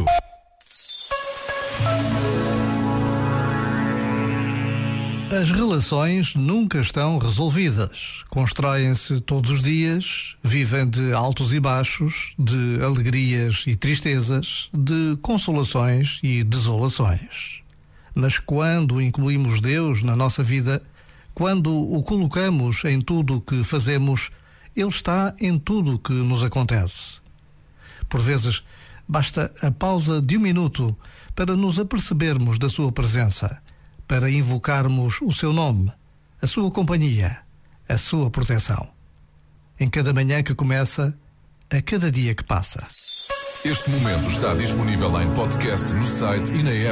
momento. As relações nunca estão resolvidas. Constroem-se todos os dias, vivem de altos e baixos, de alegrias e tristezas, de consolações e desolações. Mas quando incluímos Deus na nossa vida, quando o colocamos em tudo o que fazemos, Ele está em tudo o que nos acontece. Por vezes, basta a pausa de um minuto para nos apercebermos da Sua presença para invocarmos o seu nome, a sua companhia, a sua proteção. Em cada manhã que começa, a cada dia que passa. Este momento está disponível em podcast no site e na app.